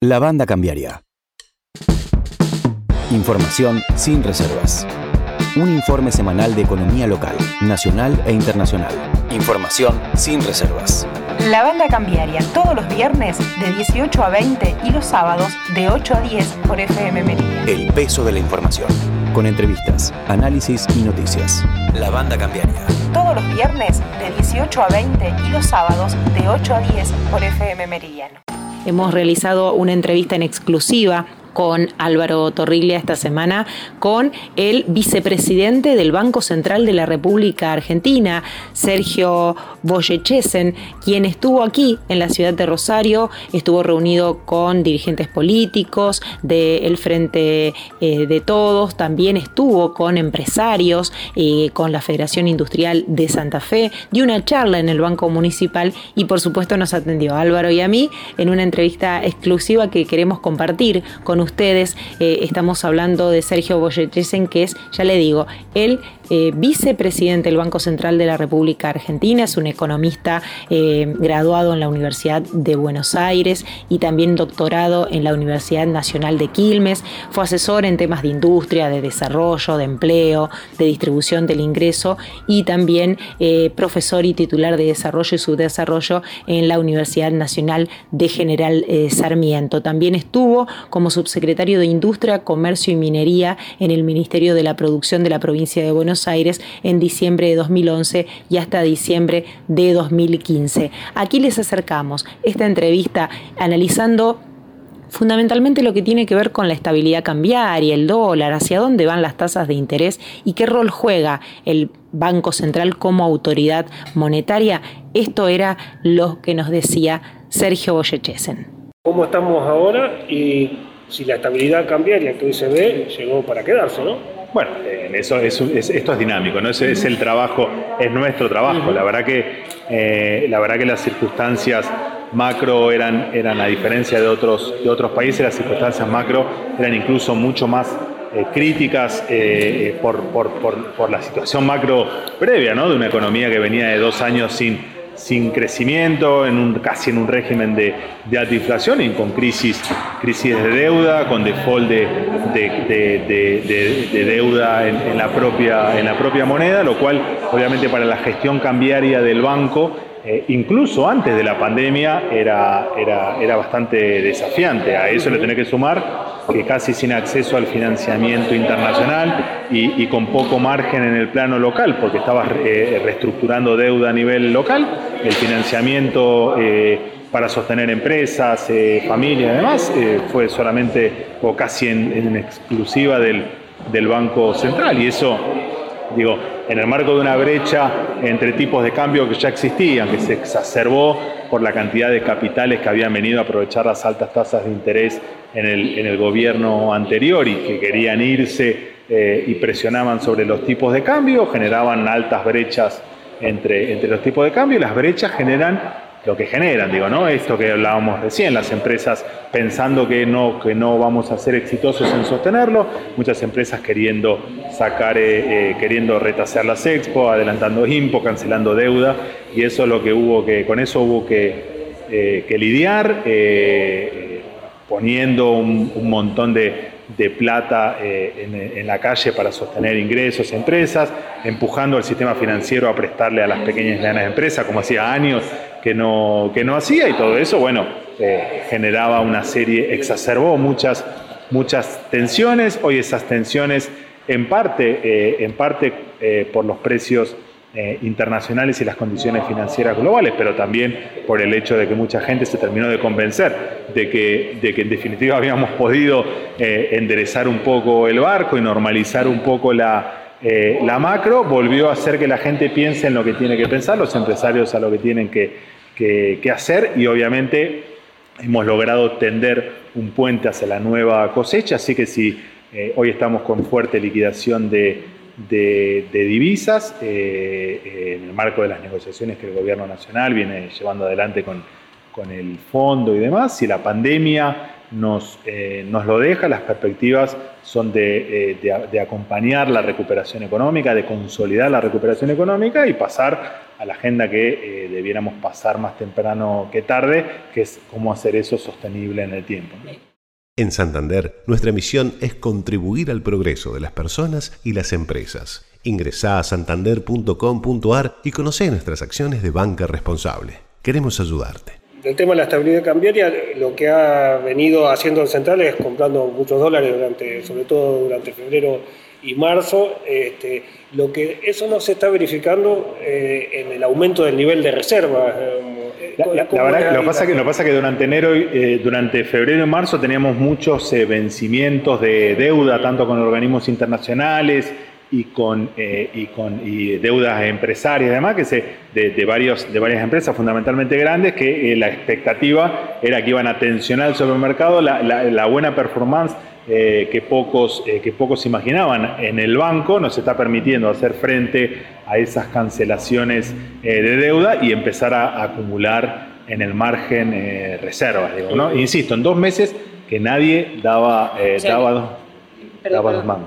La banda cambiaria. Información sin reservas. Un informe semanal de economía local, nacional e internacional. Información sin reservas. La banda cambiaria todos los viernes de 18 a 20 y los sábados de 8 a 10 por FM Meridian. El peso de la información. Con entrevistas, análisis y noticias. La banda cambiaria. Todos los viernes de 18 a 20 y los sábados de 8 a 10 por FM Meridiano. Hemos realizado una entrevista en exclusiva con Álvaro Torriglia esta semana, con el vicepresidente del Banco Central de la República Argentina, Sergio Boyechesen, quien estuvo aquí en la ciudad de Rosario, estuvo reunido con dirigentes políticos del Frente eh, de Todos, también estuvo con empresarios, eh, con la Federación Industrial de Santa Fe, dio una charla en el Banco Municipal y por supuesto nos atendió Álvaro y a mí en una entrevista exclusiva que queremos compartir con ustedes. Eh, estamos hablando de Sergio Boyetesen, que es, ya le digo, el eh, vicepresidente del Banco Central de la República Argentina, es un economista eh, graduado en la Universidad de Buenos Aires y también doctorado en la Universidad Nacional de Quilmes. Fue asesor en temas de industria, de desarrollo, de empleo, de distribución del ingreso y también profesor y titular de desarrollo y subdesarrollo en la Universidad Nacional de General Sarmiento. También estuvo como subsecretario secretario de Industria, Comercio y Minería en el Ministerio de la Producción de la provincia de Buenos Aires en diciembre de 2011 y hasta diciembre de 2015. Aquí les acercamos esta entrevista analizando fundamentalmente lo que tiene que ver con la estabilidad cambiaria, el dólar, hacia dónde van las tasas de interés y qué rol juega el Banco Central como autoridad monetaria. Esto era lo que nos decía Sergio Boyechesen. ¿Cómo estamos ahora y si la estabilidad cambiaria que hoy se ve llegó para quedarse, ¿no? Bueno, eso es, esto es dinámico, ¿no? Es el trabajo, es nuestro trabajo. La verdad que, eh, la verdad que las circunstancias macro eran, eran a diferencia de otros, de otros países, las circunstancias macro eran incluso mucho más eh, críticas eh, por, por, por, por, la situación macro previa, ¿no? De una economía que venía de dos años sin sin crecimiento, en un, casi en un régimen de, alta inflación y con crisis, crisis de deuda, con default de, de, deuda en, la propia, en la propia moneda, lo cual obviamente para la gestión cambiaria del banco eh, incluso antes de la pandemia era, era, era bastante desafiante. A eso le tenés que sumar que casi sin acceso al financiamiento internacional y, con poco margen en el plano local, porque estaba eh, reestructurando deuda a nivel local, el financiamiento eh, para sostener empresas, familias y demás, fue solamente o casi en, exclusiva del, del Banco Central. Y eso digo, en el marco de una brecha entre tipos de cambio que ya existían, que se exacerbó por la cantidad de capitales que habían venido a aprovechar las altas tasas de interés en el, gobierno anterior y que querían irse eh, y presionaban sobre los tipos de cambio, generaban altas brechas entre, entre los tipos de cambio. Y las brechas generan lo que generan, digo, ¿no? Esto que hablábamos recién, las empresas pensando que no, que no vamos a ser exitosos en sostenerlo, muchas empresas queriendo sacar, eh, eh, queriendo retrasar las expo, adelantando impo, cancelando deuda, y eso es lo que hubo que, con eso hubo que, eh, que lidiar, poniendo un, montón de, plata en, la calle para sostener ingresos, empresas, empujando al sistema financiero a prestarle a las pequeñas y medianas empresas, como hacía años que no, que no hacía y todo eso, bueno, eh, generaba una serie, exacerbó muchas, muchas tensiones. Hoy esas tensiones, en parte, eh, en parte eh, por los precios internacionales y las condiciones financieras globales, pero también por el hecho de que mucha gente se terminó de convencer de que, de que en definitiva habíamos podido enderezar un poco el barco y normalizar un poco la, la macro volvió a hacer que la gente piense en lo que tiene que pensar, los empresarios a lo que tienen que, que, hacer y obviamente hemos logrado tender un puente hacia la nueva cosecha, así que si eh, hoy estamos con fuerte liquidación de, divisas eh, eh, en el marco de las negociaciones que el gobierno nacional viene llevando adelante con, con el fondo y demás, si la pandemia nos, nos lo deja. Las perspectivas son de, de, acompañar la recuperación económica, de consolidar la recuperación económica y pasar a la agenda que debiéramos pasar más temprano que tarde, que es cómo hacer eso sostenible en el tiempo. En Santander, nuestra misión es contribuir al progreso de las personas y las empresas. Ingresá a santander.com.ar y conoce nuestras acciones de banca responsable. Queremos ayudarte. El tema de la estabilidad cambiaria, lo que ha venido haciendo el central es comprando muchos dólares durante, sobre todo durante febrero y marzo. Este, lo que eso no se está verificando eh, en el aumento del nivel de reservas. Eh, la, verdad, lo pasa que lo pasa que durante enero, eh, durante febrero y marzo teníamos muchos vencimientos de deuda, tanto con organismos internacionales y con, y con deudas empresarias, además que se, de, varios, de varias empresas fundamentalmente grandes, que la expectativa era que iban a tensionar el supermercado, la, la buena performance eh, que, pocos, eh, que pocos imaginaban. En el banco nos está permitiendo hacer frente a esas cancelaciones eh, de deuda y empezar a, acumular en el margen reservas. Insisto, en dos meses que nadie daba, daba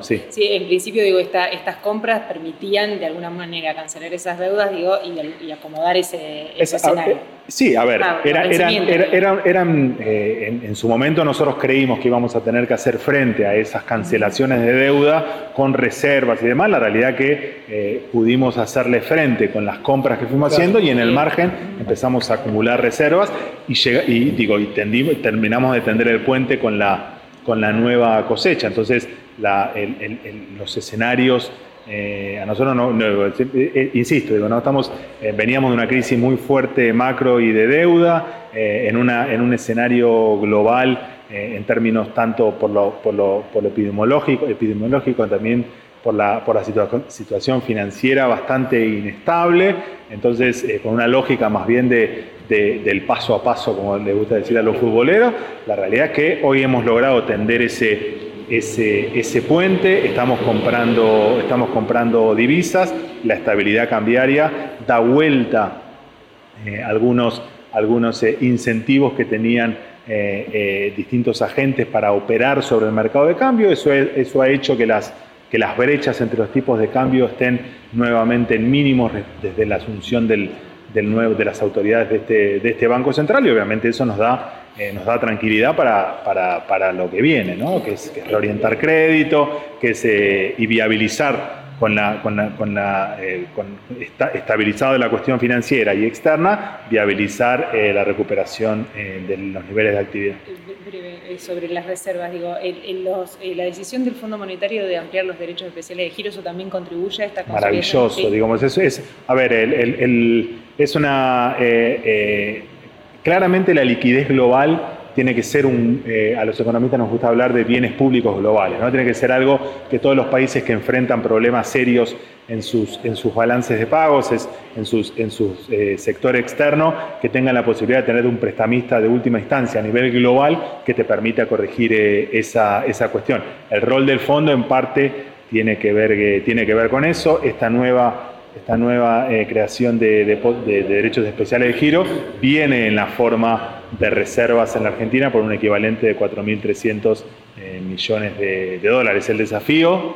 sí. en principio digo, estas compras permitían de alguna manera cancelar esas deudas digo, y, acomodar ese, escenario. sí, a ver, eran, eh, en, su momento nosotros creímos que íbamos a tener que hacer frente a esas cancelaciones de deuda con reservas y demás. La realidad que eh, pudimos hacerle frente con las compras que fuimos haciendo y en el margen empezamos a acumular reservas y, llega, y digo, y terminamos de tender el puente con la con la nueva cosecha. Entonces, los escenarios, eh, a nosotros no, eh, eh, insisto, digo, no estamos, veníamos de una crisis muy fuerte macro y de deuda, en, una, en un escenario global en términos tanto por lo, por lo, por lo epidemiológico, epidemiológico también por la, por la situación financiera bastante inestable, entonces con una lógica más bien de, del paso a paso, como le gusta decir a los futboleros, la realidad es que hoy hemos logrado tender ese, ese, ese puente, estamos comprando, estamos comprando divisas, la estabilidad cambiaria da vuelta eh, algunos, algunos eh, incentivos que tenían eh, distintos agentes para operar sobre el mercado de cambio, eso, eso ha hecho que las, que las brechas entre los tipos de cambio estén nuevamente en mínimos desde la asunción del, del nuevo, de las autoridades de este, de este Banco Central y obviamente eso nos da eh, nos da tranquilidad para, para, para, lo que viene, ¿no? que, es, que reorientar crédito, que es eh, y viabilizar con la, con la, con la eh, estabilizado la cuestión financiera y externa, viabilizar la recuperación de los niveles de actividad. Breve, sobre las reservas, digo, los, la decisión del Fondo Monetario de ampliar los derechos especiales de giro, ¿eso también contribuye a esta Maravilloso, digamos, eso es, a ver, el, el, es una Claramente la liquidez global tiene que ser un, eh, a los economistas nos gusta hablar de bienes públicos globales, ¿no? Tiene que ser algo que todos los países que enfrentan problemas serios en sus, en sus balances de pagos, en sus, en su eh, sector externo, que tengan la posibilidad de tener un prestamista de última instancia a nivel global que te permita corregir eh, esa, esa cuestión. El rol del fondo en parte tiene que ver, tiene que ver con eso. Esta nueva esta nueva creación de, derechos especiales de giro viene en la forma de reservas en la Argentina por un equivalente de 4.300 eh, millones de, dólares. El desafío,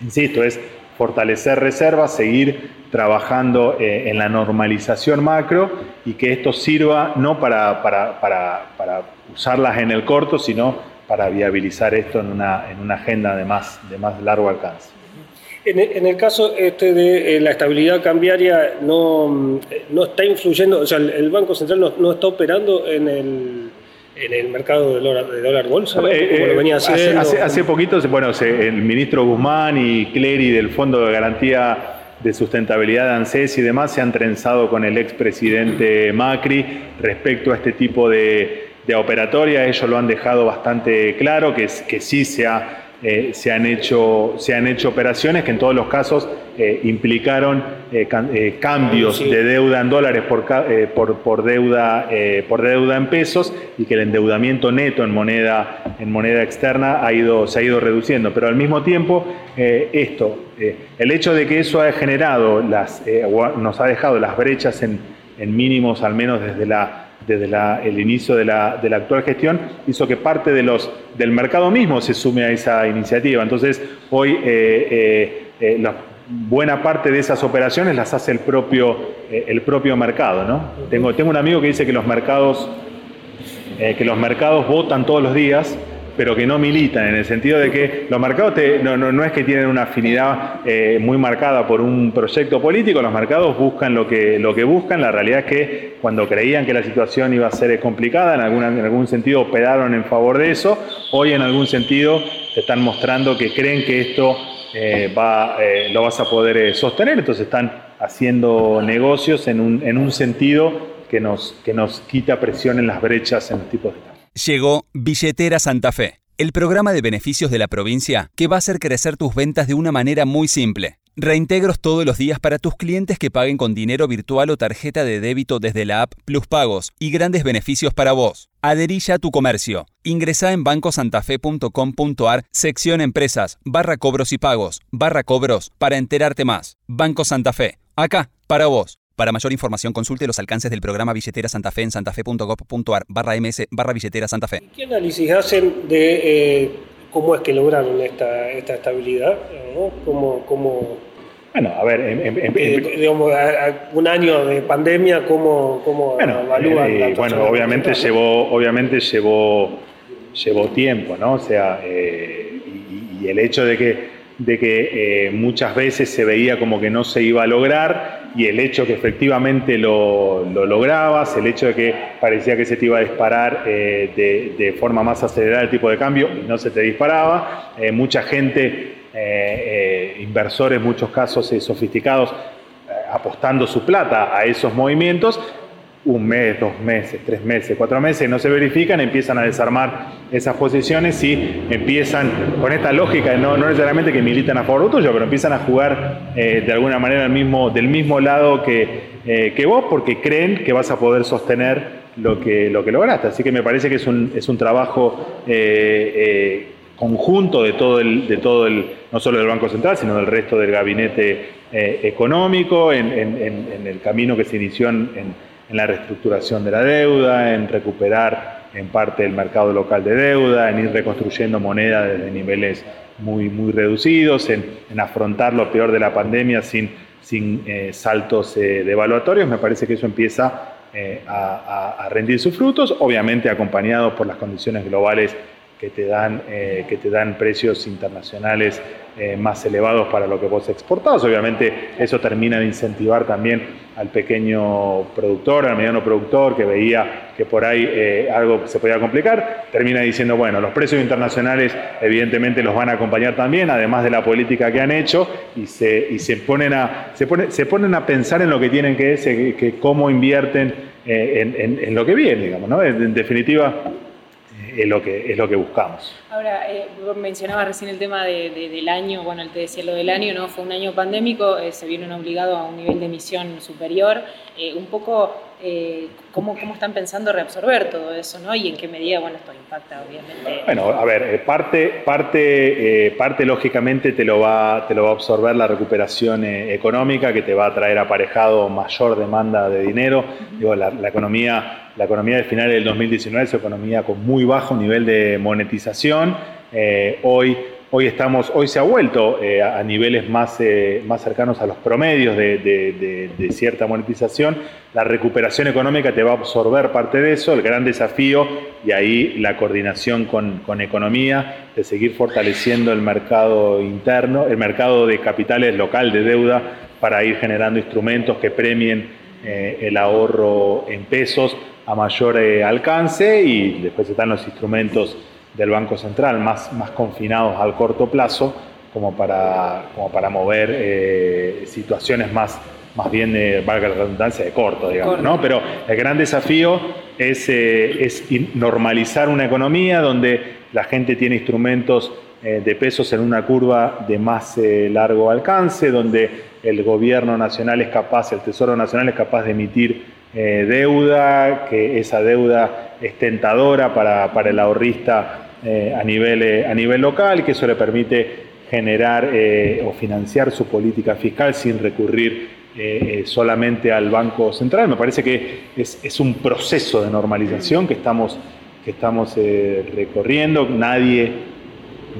insisto, es fortalecer reservas, seguir trabajando eh, en la normalización macro y que esto sirva no para, para, usarlas en el corto, sino para viabilizar esto en una, en una agenda de más largo alcance. En el, caso este de eh, la estabilidad cambiaria, no, no está influyendo, o sea, el, Banco Central no, está operando en el, en el mercado de dólar, de dólar bolsa, como eh, lo venía haciendo. Hace, hace, poquito, bueno, el ministro Guzmán y Clery del Fondo de Garantía de Sustentabilidad de ANSES y demás se han trenzado con el expresidente Macri respecto a este tipo de, de operatoria. Ellos lo han dejado bastante claro, que, que sí se ha eh, se, han hecho, se han hecho operaciones que en todos los casos eh, implicaron eh, cambios de deuda en dólares por, por, deuda, por deuda en pesos y que el endeudamiento neto en moneda, en moneda externa ha ido, se ha ido reduciendo. Pero al mismo tiempo, esto, el hecho de que eso ha generado, las, nos ha dejado las brechas en, en mínimos, al menos desde la desde el inicio de la, actual gestión, hizo que parte del mercado mismo se sume a esa iniciativa. Entonces, hoy la, buena parte de esas operaciones las hace el propio, mercado. Tengo, un amigo que dice que los mercados votan todos los días pero que no militan, en el sentido de que los mercados no, es que tienen una afinidad eh, muy marcada por un proyecto político, los mercados buscan lo que, lo que buscan, la realidad es que cuando creían que la situación iba a ser complicada, en, en algún sentido operaron en favor de eso, hoy en algún sentido te están mostrando que creen que esto eh, va, eh, lo vas a poder sostener, entonces están haciendo negocios en un, en un sentido que nos, que nos quita presión en las brechas en los tipos de Llegó Billetera Santa Fe, el programa de beneficios de la provincia que va a hacer crecer tus ventas de una manera muy simple. Reintegros todos los días para tus clientes que paguen con dinero virtual o tarjeta de débito desde la app Plus Pagos y grandes beneficios para vos. Adherilla a tu comercio. Ingresa en bancosantafe.com.ar, sección Empresas, barra cobros y pagos, barra cobros, para enterarte más. Banco Santa Fe. Acá, para vos. Para mayor información consulte los alcances del programa Billetera Santa Fe en santafe.gov.ar barra ms barra billetera Santa Fe. ¿Qué análisis hacen de eh, cómo es que lograron esta, esta estabilidad? ¿no? ¿Cómo, bueno, a ver, eh, digamos, un año de pandemia, ¿cómo, cómo bueno, evalúan? Eh, bueno, obviamente llevó, obviamente llevó, llevó tiempo, ¿no? O sea, y, el hecho de que, de que muchas veces se veía como que no se iba a lograr y el hecho que efectivamente lo, lograbas, el hecho de que parecía que se te iba a disparar eh, de, forma más acelerada el tipo de cambio no se te disparaba, eh, mucha gente, eh, inversores, muchos casos sofisticados, apostando su plata a esos movimientos, un mes, dos meses, tres meses, cuatro meses, no se verifican, empiezan a desarmar esas posiciones y empiezan con esta lógica, no, no necesariamente que militan a favor tuyo, pero empiezan a jugar eh, de alguna manera mismo, del mismo lado que, eh, que, vos, porque creen que vas a poder sostener lo que, lo que lograste. Así que me parece que es un, es un trabajo eh, conjunto de todo el, de todo el, no solo del Banco Central, sino del resto del gabinete económico, en, el camino que se inició en en la reestructuración de la deuda, en recuperar en parte el mercado local de deuda, en ir reconstruyendo moneda desde niveles muy, muy reducidos, en, afrontar lo peor de la pandemia sin, sin eh, saltos eh, devaluatorios. Me parece que eso empieza eh, a, a, rendir sus frutos, obviamente acompañado por las condiciones globales que te dan, eh, que te dan precios internacionales eh, más elevados para lo que vos exportás. Obviamente eso termina de incentivar también al pequeño productor, al mediano productor que veía que por ahí eh, algo se podía complicar, termina diciendo, bueno, los precios internacionales evidentemente los van a acompañar también, además de la política que han hecho, y se, y se, ponen, a, se, se ponen a pensar en lo que tienen que, que cómo invierten en, en, lo que viene, digamos, ¿no? en definitiva, es lo que, es lo que buscamos. Ahora, eh, mencionaba recién el tema del año, bueno, él te decía lo del año, ¿no? Fue un año pandémico, eh, se vieron obligados a un nivel de emisión superior. Eh, un poco, eh, ¿cómo, ¿cómo, están pensando reabsorber todo eso, ¿no? Y en qué medida, bueno, esto impacta, obviamente. Bueno, a ver, parte, parte, parte lógicamente te lo, va, te lo va a absorber la recuperación económica, que te va a traer aparejado mayor demanda de dinero. Digo, la, la economía la economía del final del 2019 es una economía con muy bajo nivel de monetización. Eh, hoy, hoy, estamos, hoy se ha vuelto eh, a niveles más, eh, más cercanos a los promedios de, cierta monetización. La recuperación económica te va a absorber parte de eso. El gran desafío, y ahí la coordinación con, con economía, de seguir fortaleciendo el mercado interno, el mercado de capitales local de deuda, para ir generando instrumentos que premien el ahorro en pesos a mayor eh, alcance y después están los instrumentos del Banco Central más, más confinados al corto plazo como para, como para mover eh, situaciones más, más bien, de, valga la redundancia, de corto, digamos, ¿no? Pero el gran desafío es, eh, es normalizar una economía donde la gente tiene instrumentos de pesos en una curva de más largo alcance, donde el gobierno nacional es capaz, el Tesoro Nacional es capaz de emitir eh, deuda, que esa deuda es tentadora para, para el ahorrista eh, a, nivel, eh, a nivel local, que eso le permite generar o financiar su política fiscal sin recurrir eh, solamente al Banco Central. Me parece que es, un proceso de normalización que estamos, que estamos recorriendo. Nadie,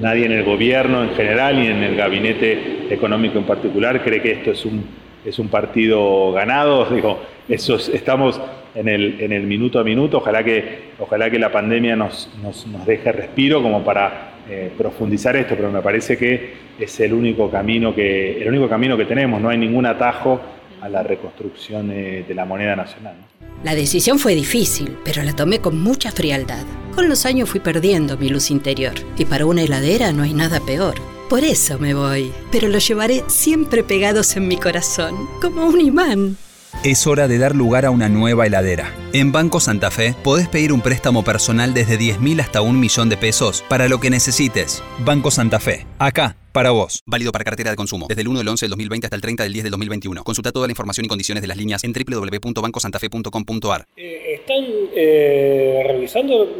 nadie en el gobierno en general y en el gabinete económico en particular cree que esto es un, es un partido ganado. Digo, estamos en el, minuto a minuto. Ojalá que, ojalá que la pandemia nos, deje respiro como para eh, profundizar esto, pero me parece que es el único camino que, el único camino que tenemos, no hay ningún atajo a la reconstrucción de la moneda nacional. La decisión fue difícil, pero la tomé con mucha frialdad. Con los años fui perdiendo mi luz interior, y para una heladera no hay nada peor. Por eso me voy, pero lo llevaré siempre pegados en mi corazón, como un imán. Es hora de dar lugar a una nueva heladera. En Banco Santa Fe podés pedir un préstamo personal desde 10.000 hasta un millón de pesos para lo que necesites. Banco Santa Fe. Acá para vos. Válido para cartera de consumo. Desde el 1 del 11 del 2020 hasta el 30 del 10 del 2021. Consulta toda la información y condiciones de las líneas en www.bancosantafe.com.ar. Eh, ¿Están eh, revisando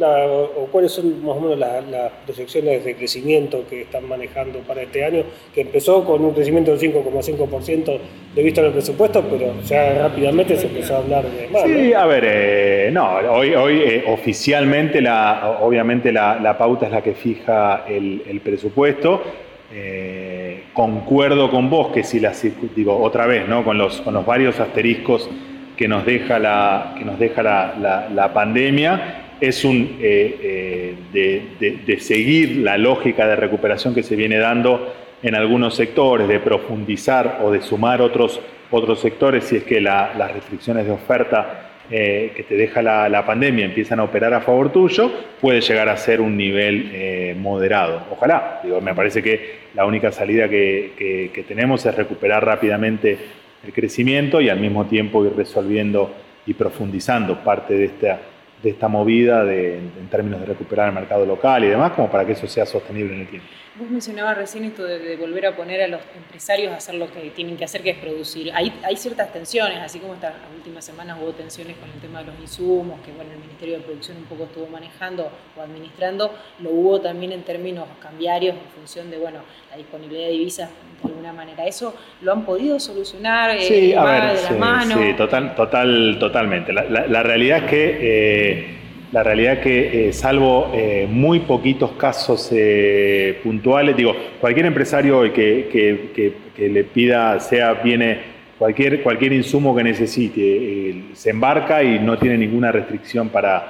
o cuáles son más o menos las proyecciones de crecimiento que están manejando para este año? Que empezó con un crecimiento del 5,5% de vista en el presupuesto, pero ya rápidamente se empezó a hablar de más. Sí, a ver, eh, no, hoy, hoy oficialmente, la, obviamente la, pauta es la que fija el, el presupuesto. Eh, concuerdo con vos que si las digo otra vez, ¿no? con, los, con los varios asteriscos que nos deja la, que nos deja la, pandemia, es un eh, eh, de, seguir la lógica de recuperación que se viene dando en algunos sectores, de profundizar o de sumar otros, otros sectores si es que las restricciones de oferta eh, que te deja la, pandemia empiezan a operar a favor tuyo, puede llegar a ser un nivel moderado. Ojalá, digo, me parece que la única salida que, tenemos es recuperar rápidamente el crecimiento y al mismo tiempo ir resolviendo y profundizando parte de esta, de esta movida en términos de recuperar el mercado local y demás, como para que eso sea sostenible en el tiempo. Vos mencionabas recién esto de, volver a poner a los empresarios a hacer lo que tienen que hacer, que es producir. Hay, hay ciertas tensiones, así como estas últimas semanas hubo tensiones con el tema de los insumos, que bueno, el Ministerio de Producción un poco estuvo manejando o administrando, lo hubo también en términos cambiarios en función de bueno, la disponibilidad de divisas de alguna manera. ¿Eso lo han podido solucionar eh, sí, a ver, de sí, Sí, total, total, totalmente. La, realidad es que... Eh, la realidad es que, eh, salvo eh, muy poquitos casos eh, puntuales, digo, cualquier empresario que, le pida, sea, viene cualquier, cualquier insumo que necesite, se embarca y no tiene ninguna restricción para,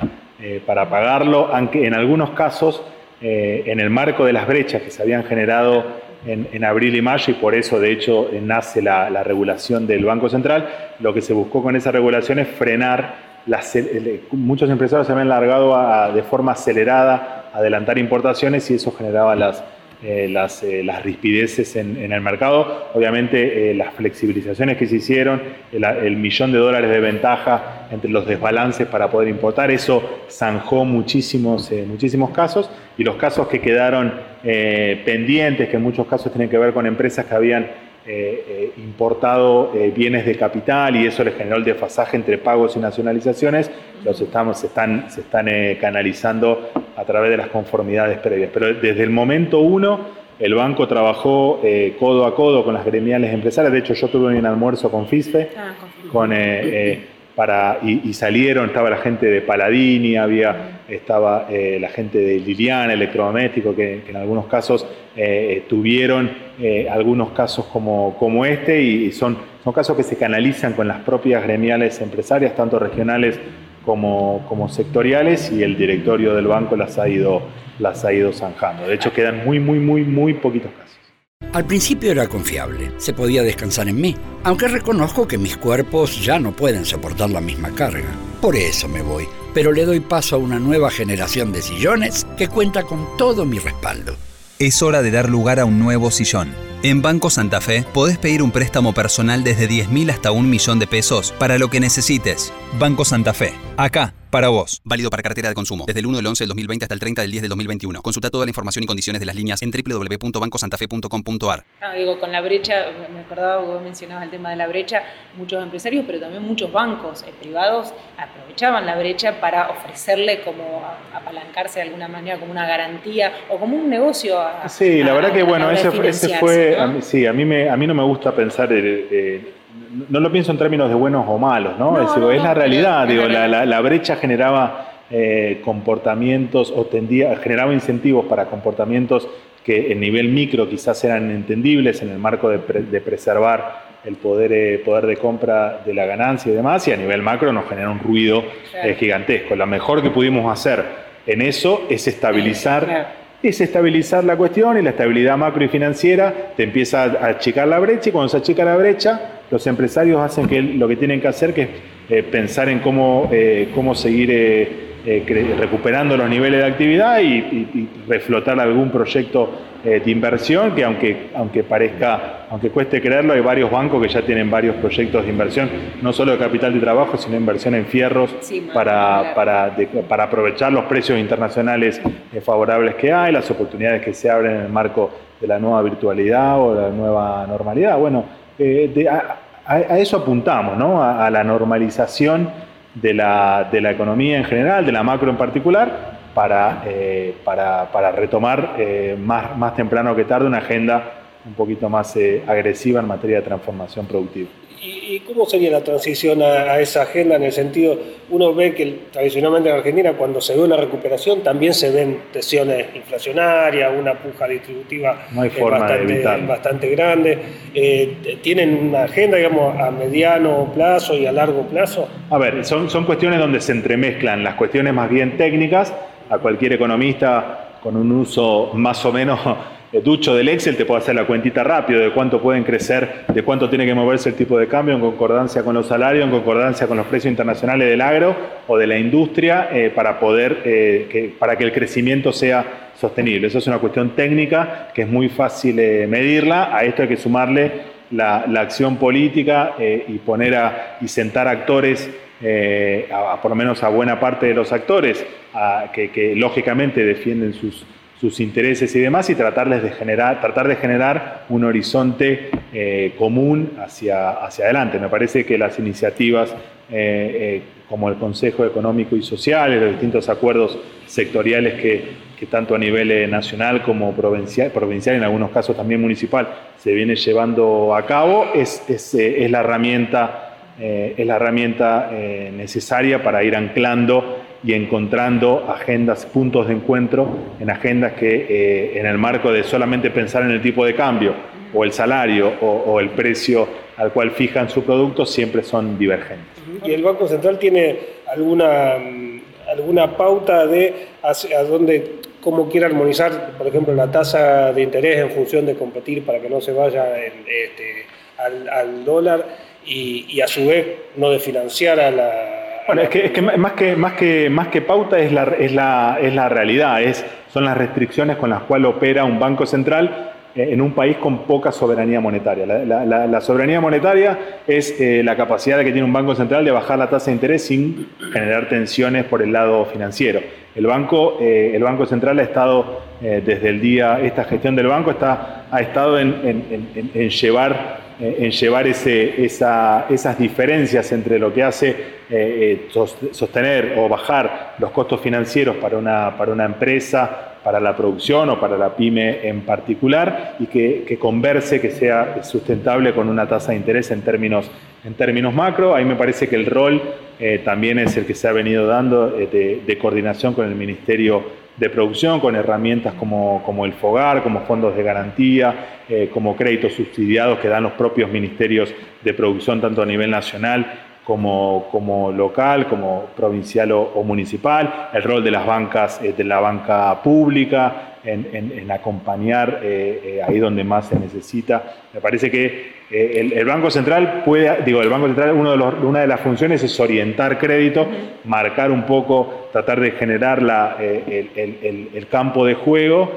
para pagarlo, aunque en algunos casos, en el marco de las brechas que se habían generado en, abril y mayo, y por eso de hecho nace la, la regulación del Banco Central, lo que se buscó con esa regulación es frenar muchos empresarios se habían largado de forma acelerada a adelantar importaciones y eso generaba las, eh, las, eh, las, rispideces en, el mercado. Obviamente eh, las flexibilizaciones que se hicieron, el, millón de dólares de ventaja entre los desbalances para poder importar, eso zanjó muchísimos, muchísimos casos y los casos que quedaron pendientes, que en muchos casos tienen que ver con empresas que habían eh, eh, importado eh, bienes de capital y eso le generó el desfasaje entre pagos y nacionalizaciones, los estamos, se están, se están canalizando a través de las conformidades previas. Pero desde el momento uno, el banco trabajó codo a codo con las gremiales empresarias. De hecho, yo tuve un almuerzo con FISFE, ah, con, para, y, salieron, estaba la gente de Paladini, había, estaba la gente de Liliana, electrodoméstico, que, que en algunos casos tuvieron eh, algunos casos como, como este y son, son casos que se canalizan con las propias gremiales empresarias, tanto regionales como, como sectoriales, y el directorio del banco las ha, ido, las ha ido zanjando. De hecho, quedan muy, muy, muy, muy poquitos casos. Al principio era confiable, se podía descansar en mí, aunque reconozco que mis cuerpos ya no pueden soportar la misma carga. Por eso me voy, pero le doy paso a una nueva generación de sillones que cuenta con todo mi respaldo. Es hora de dar lugar a un nuevo sillón. En Banco Santa Fe podés pedir un préstamo personal desde 10.000 hasta un millón de pesos para lo que necesites. Banco Santa Fe. Acá para vos. Válido para cartera de consumo. Desde el 1 del 11 del 2020 hasta el 30 del 10 del 2021. Consulta toda la información y condiciones de las líneas en www.bancosantafe.com.ar. Ah, digo, con la brecha, me acordaba que vos mencionabas el tema de la brecha, muchos empresarios, pero también muchos bancos eh, privados aprovechaban la brecha para ofrecerle como apalancarse de alguna manera como una garantía o como un negocio. sí, la verdad que bueno, ese, fue, sí, a mí, me, a mí no me gusta pensar... el no lo pienso en términos de buenos o malos, ¿no? es, la realidad, digo, la, brecha generaba eh, comportamientos o tendía, generaba incentivos para comportamientos que en nivel micro quizás eran entendibles en el marco de, preservar el poder, eh, poder de compra de la ganancia y demás, y a nivel macro nos genera un ruido eh, gigantesco. Lo mejor que pudimos hacer en eso es estabilizar es estabilizar la cuestión y la estabilidad macro y financiera te empieza a achicar la brecha y cuando se achica la brecha, los empresarios hacen que lo que tienen que hacer que es eh, pensar en cómo, eh, cómo seguir eh, recuperando los niveles de actividad y, reflotar algún proyecto de inversión que aunque, aunque parezca, aunque cueste creerlo, hay varios bancos que ya tienen varios proyectos de inversión, no solo de capital de trabajo, sino inversión en fierros para, para, para, aprovechar los precios internacionales favorables que hay, las oportunidades que se abren en el marco de la nueva virtualidad o la nueva normalidad. Bueno, a, eso apuntamos, ¿no? a la normalización de la, de la economía en general, de la macro en particular, para, eh, para, para retomar eh, más, más temprano que tarde una agenda un poquito más eh, agresiva en materia de transformación productiva. ¿Y, cómo sería la transición a, esa agenda en el sentido, uno ve que tradicionalmente en Argentina cuando se ve una recuperación también se ven tensiones inflacionarias, una puja distributiva bastante, grande. Eh, ¿Tienen una agenda, digamos, a mediano plazo y a largo plazo? A ver, son, son cuestiones donde se entremezclan las cuestiones más bien técnicas, a cualquier economista con un uso más o menos ducho del Excel te puede hacer la cuentita rápido de cuánto pueden crecer, de cuánto tiene que moverse el tipo de cambio en concordancia con los salarios, en concordancia con los precios internacionales del agro o de la industria eh, para poder, eh, que, para que el crecimiento sea sostenible. Eso es una cuestión técnica que es muy fácil eh, medirla. A esto hay que sumarle la, acción política y poner a, y sentar actores por lo menos a buena parte de los actores, que, lógicamente defienden sus, sus intereses y demás y tratarles de generar, tratar de generar un horizonte eh, común hacia, hacia adelante. Me parece que las iniciativas eh, eh, como el Consejo Económico y Social, los distintos acuerdos sectoriales que, tanto a nivel nacional como provincial, provincial, en algunos casos también municipal, se viene llevando a cabo, es, es, es la herramienta, es la herramienta necesaria para ir anclando y encontrando agendas, puntos de encuentro en agendas que eh, en el marco de solamente pensar en el tipo de cambio o el salario o, el precio al cual fijan su producto siempre son divergentes. ¿Y el Banco Central tiene alguna, alguna pauta de hacia dónde, cómo quiere armonizar, por ejemplo, la tasa de interés en función de competir para que no se vaya este, al, dólar y, y a su vez no de financiar a la bueno, es que, más que más que más que pauta es la, es la, es la realidad, es, son las restricciones con las cuales opera un banco central eh, en un país con poca soberanía monetaria. La, soberanía monetaria es eh, la capacidad que tiene un banco central de bajar la tasa de interés sin generar tensiones por el lado financiero. El banco, eh, el banco central ha estado desde el día, esta gestión del banco está, ha estado en, en llevar en llevar ese, esas diferencias entre lo que hace eh, eh, sostener o bajar los costos financieros para una, para una empresa, para la producción o para la pyme en particular y que, converse, que sea sustentable con una tasa de interés en términos, en términos macro. Ahí me parece que el rol también es el que se ha venido dando de coordinación con el Ministerio de producción con herramientas como, como, el FOGAR, como fondos de garantía, eh, como créditos subsidiados que dan los propios ministerios de producción tanto a nivel nacional como, como local, como provincial o, municipal, el rol de las bancas, eh, de la banca pública, en, acompañar eh, ahí donde más se necesita. Me parece que el, Banco Central puede, digo, el Banco Central, uno de los, una de las funciones es orientar crédito, marcar un poco, tratar de generar la, el, el, campo de juego.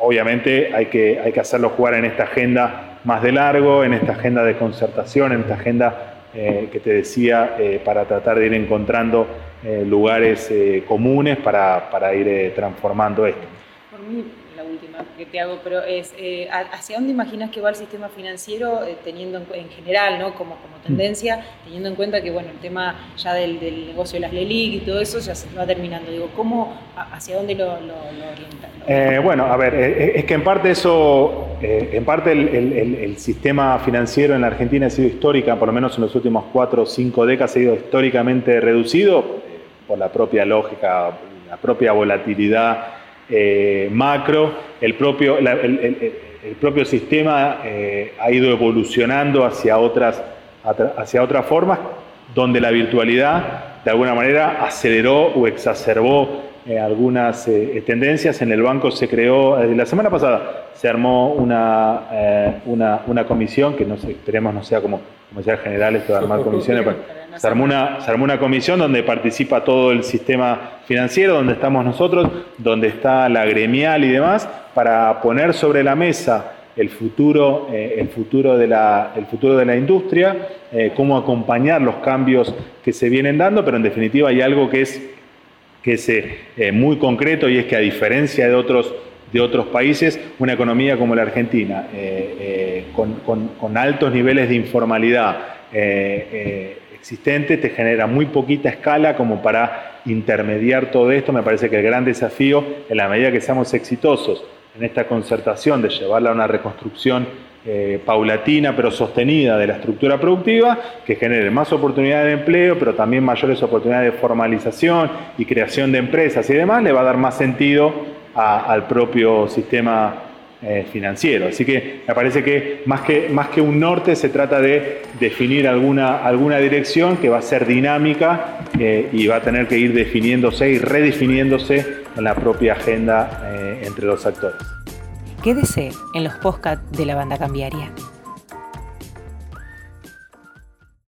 obviamente hay que, hay que hacerlo jugar en esta agenda más de largo, en esta agenda de concertación, en esta agenda eh, que te decía, eh, para tratar de ir encontrando eh, lugares comunes para, para ir transformando esto. por mí última que te hago, pero es eh, ¿hacia dónde imaginas que va el sistema financiero eh, teniendo en, general, ¿no? como, como mm. tendencia, teniendo en cuenta que bueno, el tema ya del, negocio de las LELIC y todo eso ya se va terminando? Digo, ¿cómo, ¿hacia dónde lo, lo, orientan? Eh, bueno, a ver, es que en parte eso, en parte el, sistema financiero en la Argentina ha sido histórica, por lo menos en los últimos cuatro o cinco décadas ha sido históricamente reducido por la propia lógica, la propia volatilidad eh, macro, el propio, el, propio sistema eh, ha ido evolucionando hacia otras, hacia otras formas, donde la virtualidad de alguna manera aceleró o exacerbó eh, algunas tendencias. En el banco se creó, la semana pasada se armó una, una, comisión, que esperemos no sea como comisario general esto de armar comisiones. Se armó, una, se armó una comisión donde participa todo el sistema financiero, donde estamos nosotros, donde está la gremial y demás, para poner sobre la mesa el futuro, eh, el futuro, de, la, el futuro de la industria, eh, cómo acompañar los cambios que se vienen dando, pero en definitiva hay algo que es, que es eh, muy concreto y es que a diferencia de otros, de otros países, una economía como la Argentina, con, con, con, altos niveles de informalidad, existente, te genera muy poquita escala como para intermediar todo esto. Me parece que el gran desafío, en la medida que seamos exitosos en esta concertación de llevarla a una reconstrucción eh, paulatina pero sostenida de la estructura productiva, que genere más oportunidades de empleo, pero también mayores oportunidades de formalización y creación de empresas y demás, le va a dar más sentido al propio sistema eh, financiero. Así que me parece que más, que más que un norte se trata de definir alguna, alguna dirección que va a ser dinámica eh, y va a tener que ir definiéndose y redefiniéndose en la propia agenda eh, entre los actores. Quédese en los podcasts de la banda cambiaria.